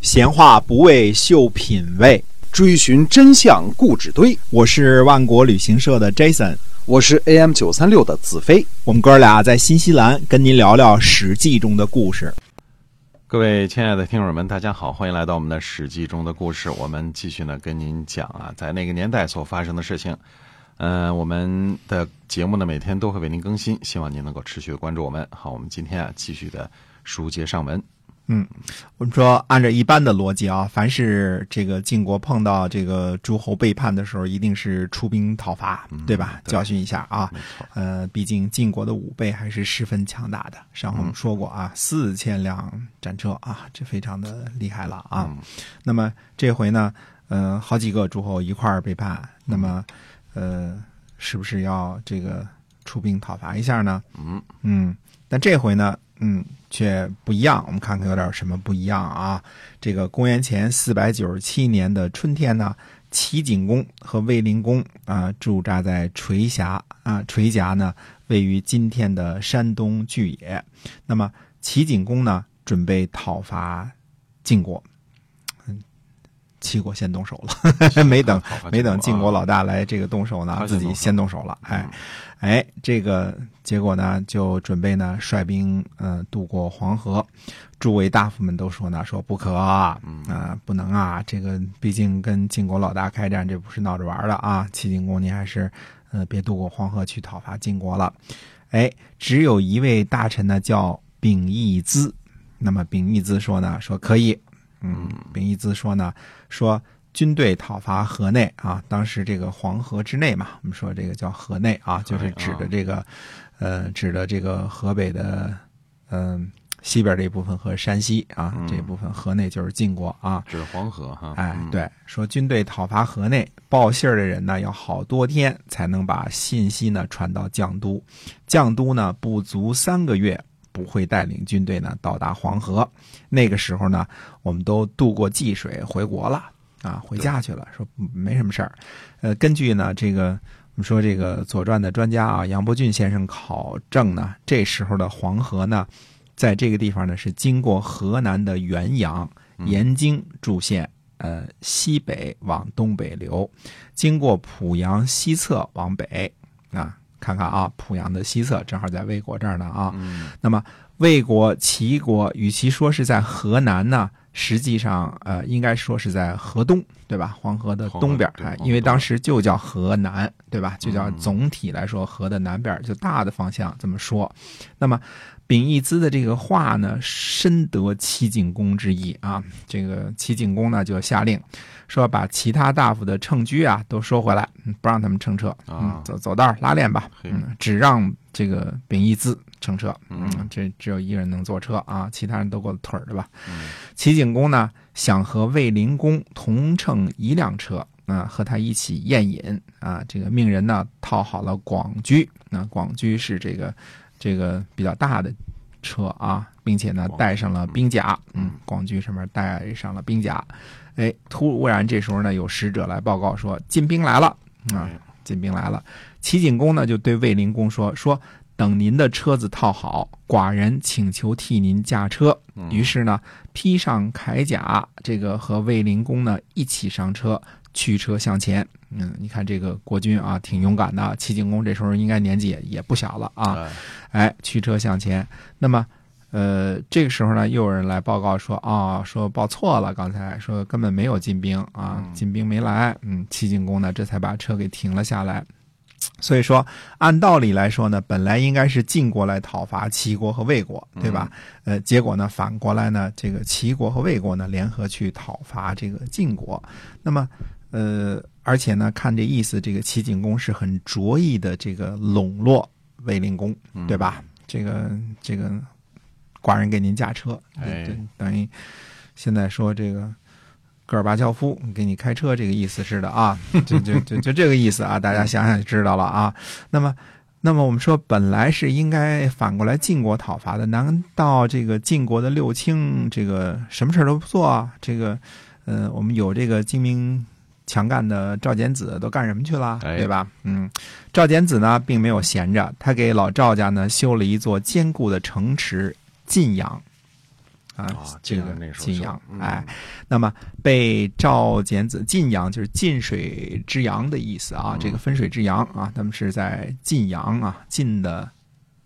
闲话不为秀品味，追寻真相故纸堆。我是万国旅行社的 Jason，我是 AM 九三六的子飞。我们哥俩在新西兰跟您聊聊《史记》中的故事。各位亲爱的听友们，大家好，欢迎来到我们的《史记》中的故事。我们继续呢跟您讲啊，在那个年代所发生的事情。嗯，我们的节目呢每天都会为您更新，希望您能够持续的关注我们。好，我们今天啊继续的书接上文。嗯，我们说按照一般的逻辑啊，凡是这个晋国碰到这个诸侯背叛的时候，一定是出兵讨伐，对吧？教训一下啊。呃，毕竟晋国的武备还是十分强大的。上回我们说过啊，四千辆战车啊，这非常的厉害了啊。那么这回呢，呃，好几个诸侯一块儿背叛，那么呃，是不是要这个出兵讨伐一下呢？嗯嗯，但这回呢，嗯。却不一样，我们看看有点什么不一样啊？这个公元前四百九十七年的春天呢，齐景公和卫灵公啊驻扎在垂峡啊，垂峡呢位于今天的山东巨野。那么齐景公呢准备讨伐晋国。齐国先动手了，没等没等晋国老大来这个动手呢，自己先动手了。哎，哎，这个结果呢，就准备呢率兵呃渡过黄河。诸位大夫们都说呢，说不可啊，不能啊，这个毕竟跟晋国老大开战，这不是闹着玩的啊。齐景公，你还是呃别渡过黄河去讨伐晋国了。哎，只有一位大臣呢叫秉义资，那么秉义资说呢，说可以。嗯，秉义资说呢，说军队讨伐河内啊，当时这个黄河之内嘛，我们说这个叫河内啊，就是指的这个，呃，指的这个河北的，嗯，西边这一部分和山西啊这部分河内就是晋国啊，指黄河哈。哎，对，说军队讨伐河内，报信儿的人呢要好多天才能把信息呢传到绛都，绛都呢不足三个月。不会带领军队呢到达黄河，那个时候呢，我们都渡过济水回国了啊，回家去了，说没什么事儿。呃，根据呢这个我们说这个《左传》的专家啊杨伯峻先生考证呢，这时候的黄河呢，在这个地方呢是经过河南的原阳、延津诸县，呃西北往东北流，经过濮阳西侧往北啊。看看啊，濮阳的西侧正好在魏国这儿呢啊。那么魏国、齐国，与其说是在河南呢，实际上呃，应该说是在河东，对吧？黄河的东边哎，因为当时就叫河南，对吧？就叫总体来说河的南边，就大的方向这么说。那么秉义资的这个话呢，深得齐景公之意啊。这个齐景公呢，就下令说，把其他大夫的乘车啊都收回来，不让他们乘车啊，走走道拉练吧。嗯，只让这个秉义资乘车。嗯，这只有一个人能坐车啊，其他人都过腿儿的吧。齐景公呢，想和卫灵公同乘一辆车啊，和他一起宴饮啊。这个命人呢，套好了广居。那广居是这个。这个比较大的车啊，并且呢带上了兵甲，嗯，广军上面带上了兵甲，哎，突然这时候呢有使者来报告说进兵来了啊，进兵来了。齐景公呢就对卫灵公说说等您的车子套好，寡人请求替您驾车。于是呢披上铠甲，这个和卫灵公呢一起上车。驱车向前，嗯，你看这个国君啊，挺勇敢的。齐景公这时候应该年纪也也不小了啊，哎，驱车向前。那么，呃，这个时候呢，又有人来报告说啊，说报错了，刚才说根本没有进兵啊，进兵没来。嗯，齐景公呢，这才把车给停了下来。所以说，按道理来说呢，本来应该是晋国来讨伐齐国和魏国，对吧？呃，结果呢，反过来呢，这个齐国和魏国呢，联合去讨伐这个晋国。那么。呃，而且呢，看这意思，这个齐景公是很着意的，这个笼络卫灵公，对吧？这个这个，寡人给您驾车，对，等于现在说这个戈尔巴乔夫给你开车，这个意思似的啊，就就就就这个意思啊，大家想想就知道了啊。那么，那么我们说，本来是应该反过来晋国讨伐的，难道这个晋国的六卿这个什么事都不做啊？这个，呃，我们有这个精明。强干的赵简子都干什么去了？对吧？嗯，赵简子呢，并没有闲着，他给老赵家呢修了一座坚固的城池晋阳，啊啊，这个晋阳哎，那么被赵简子晋阳就是晋水之阳的意思啊，嗯这个分水之阳啊，他们是在晋阳啊，晋的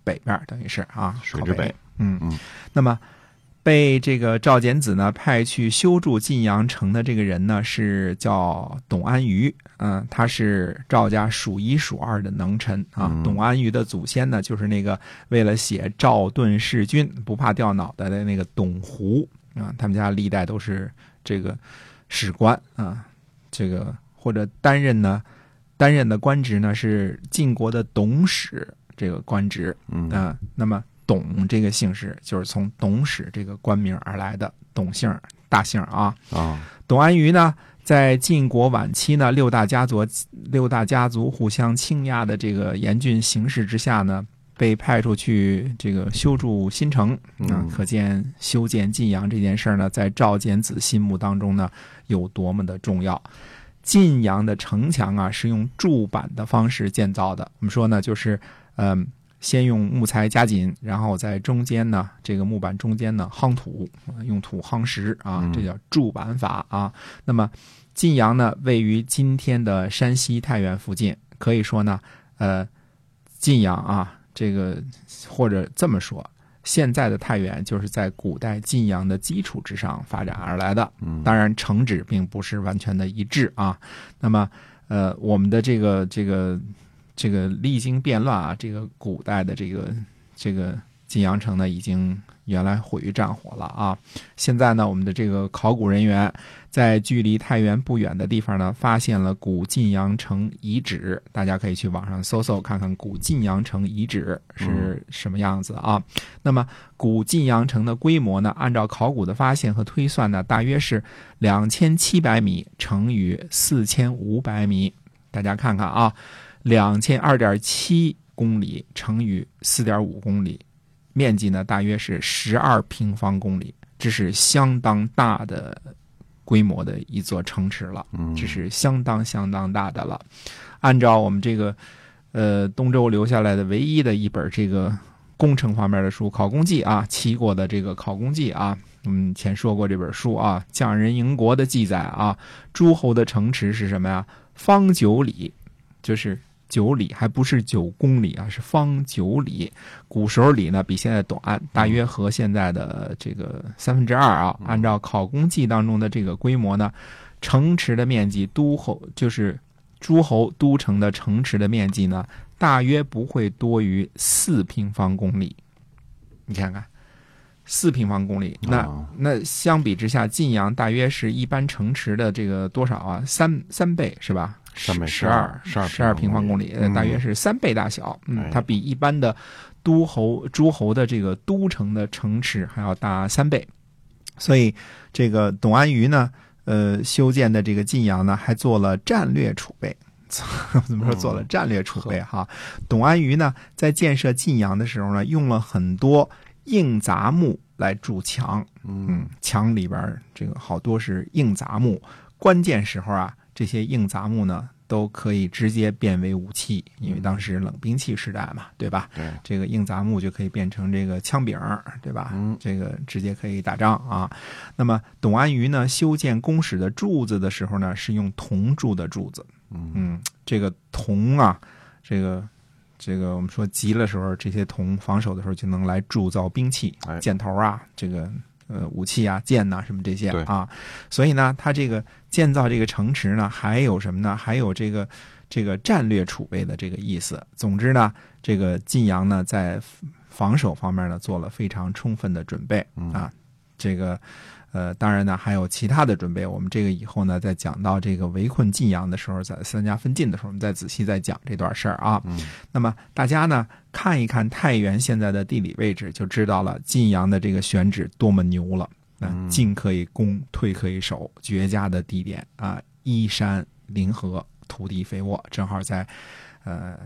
北边，等于是啊，靠水之北北，嗯嗯。那么。被这个赵简子呢派去修筑晋阳城的这个人呢是叫董安于，嗯、他是赵家数一数二的能臣啊。嗯董安于的祖先呢就是那个为了写赵盾弑君不怕掉脑袋的那个董狐啊，他们家历代都是这个史官啊，这个或者担任呢担任的官职呢是晋国的董史这个官职，嗯啊、那么董这个姓氏就是从董史这个官名而来的，董姓大姓儿啊。啊董安于呢，在晋国晚期呢，六大家族六大家族互相倾轧的这个严峻形势之下呢，被派出去这个修筑新城啊、嗯可见修建晋阳这件事儿呢，在赵简子心目当中呢，有多么的重要。晋阳的城墙啊，是用筑板的方式建造的。我们说呢，就是嗯、先用木材夹紧，然后在中间呢，这个木板中间呢夯土，呃用土夯实啊嗯，这叫筑板法啊。那么晋阳呢，位于今天的山西太原附近，可以说呢，呃，晋阳啊，这个或者这么说，现在的太原就是在古代晋阳的基础之上发展而来的。嗯当然，城址并不是完全的一致啊。那么，呃，我们的这个这个这个历经变乱啊，这个古代的这个这个晋阳城呢，已经原来毁于战火了啊。现在呢，我们的这个考古人员在距离太原不远的地方呢，发现了古晋阳城遗址，大家可以去网上搜搜看看古晋阳城遗址是什么样子啊。那么，古晋阳城的规模呢，按照考古的发现和推算呢，大约是两千七百米乘以四千五百米。大家看看啊，两千二点七公里乘以四点五公里，面积呢大约是十二平方公里，这是相当大的规模的一座城池了。嗯这是相当相当大的了。按照我们这个呃东周留下来的唯一的一本这个工程方面的书《考工记》啊，齐国的这个《考工记》啊，我们前说过这本书啊，匠人营国的记载啊，诸侯的城池是什么呀？方九里，就是。九里还不是九公里啊，是方九里。古时候里呢比现在短，大约和现在的这个三分之二啊。按照《考工记》当中的这个规模呢，城池的面积，都侯就是诸侯都城的城池的面积呢，大约不会多于四平方公里。你看看，四平方公里，那、哦那相比之下，晋阳大约是一般城池的这个多少啊？三三倍是吧？三倍十二十二十二平方公里，大约是三倍大小。嗯哎，它比一般的都侯诸侯的这个都城的城池还要大三倍。所以这个董安于呢，呃，修建的这个晋阳呢，还做了战略储备。怎么说做了战略储备哈？董安于呢，在建设晋阳的时候呢，用了很多硬杂木来筑墙。嗯，墙里边这个好多是硬杂木，关键时候啊，这些硬杂木呢都可以直接变为武器，因为当时冷兵器时代嘛，对吧？对，这个硬杂木就可以变成这个枪柄儿，对吧？嗯这个直接可以打仗啊。那么董安于呢，修建宫室的柱子的时候呢，是用铜铸的柱子。嗯嗯，这个铜啊，这个这个我们说急了时候，这些铜防守的时候就能来铸造兵器哎，箭头啊，这个呃武器啊，剑呐、什么这些啊。所以呢，他这个建造这个城池呢，还有什么呢？还有这个这个战略储备的这个意思。总之呢，这个晋阳呢，在防守方面呢，做了非常充分的准备嗯啊。这个呃，当然呢，还有其他的准备。我们这个以后呢，在讲到这个围困晋阳的时候，在三家分晋的时候，我们再仔细再讲这段事儿啊。嗯那么大家呢看一看太原现在的地理位置，就知道了晋阳的这个选址多么牛了。嗯进可以攻，退可以守，绝佳的地点啊！依山临河，土地肥沃，正好在呃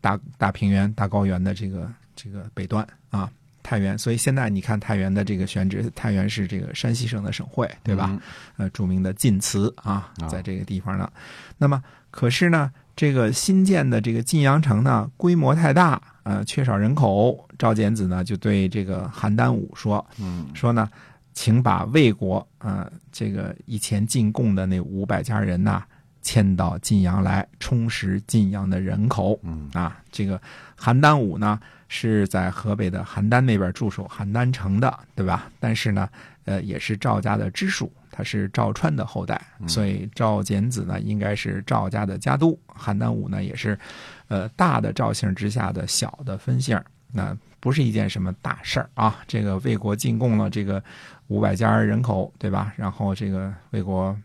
大大平原、大高原的这个这个北端啊。太原，所以现在你看太原的这个选址，太原是这个山西省的省会，对吧？嗯呃，著名的晋祠啊啊，在这个地方呢。那么，可是呢，这个新建的这个晋阳城呢，规模太大，呃，缺少人口。赵简子呢，就对这个邯郸武说，嗯说呢，请把魏国呃这个以前进贡的那五百家人呐，迁到晋阳来，充实晋阳的人口。嗯啊，这个邯郸武呢是在河北的邯郸那边驻守邯郸城的，对吧？但是呢，呃，也是赵家的支属，他是赵川的后代，所以赵简子呢应该是赵家的家督，邯郸武呢也是，呃，大的赵姓之下的小的分姓，那不是一件什么大事儿啊。这个魏国进贡了这个五百家人口，对吧？然后这个魏国。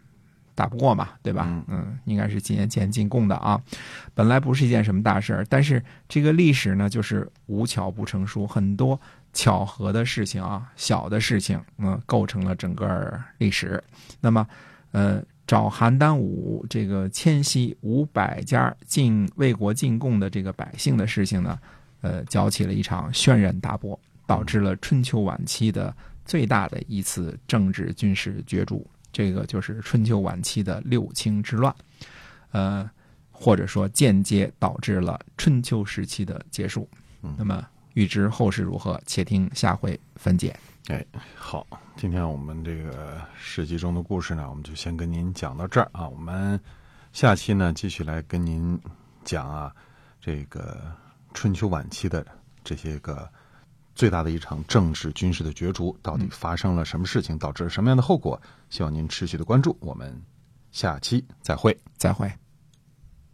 打不过嘛，对吧？嗯嗯，应该是几年前进贡的啊。本来不是一件什么大事儿，但是这个历史呢，就是无巧不成书，很多巧合的事情啊，小的事情，嗯、构成了整个历史。那么，呃，找邯郸武这个迁徙五百家进魏国进贡的这个百姓的事情呢，呃，搅起了一场轩然大波，导致了春秋晚期的最大的一次政治军事角逐。这个就是春秋晚期的六卿之乱，呃，或者说间接导致了春秋时期的结束。嗯那么预知后事如何，且听下回分解。哎，好，今天我们这个史记中的故事呢，我们就先跟您讲到这儿啊。我们下期呢，继续来跟您讲啊，这个春秋晚期的这些个最大的一场政治军事的角逐，到底发生了什么事情，导致了什么样的后果？希望您持续的关注。我们下期再会。再会。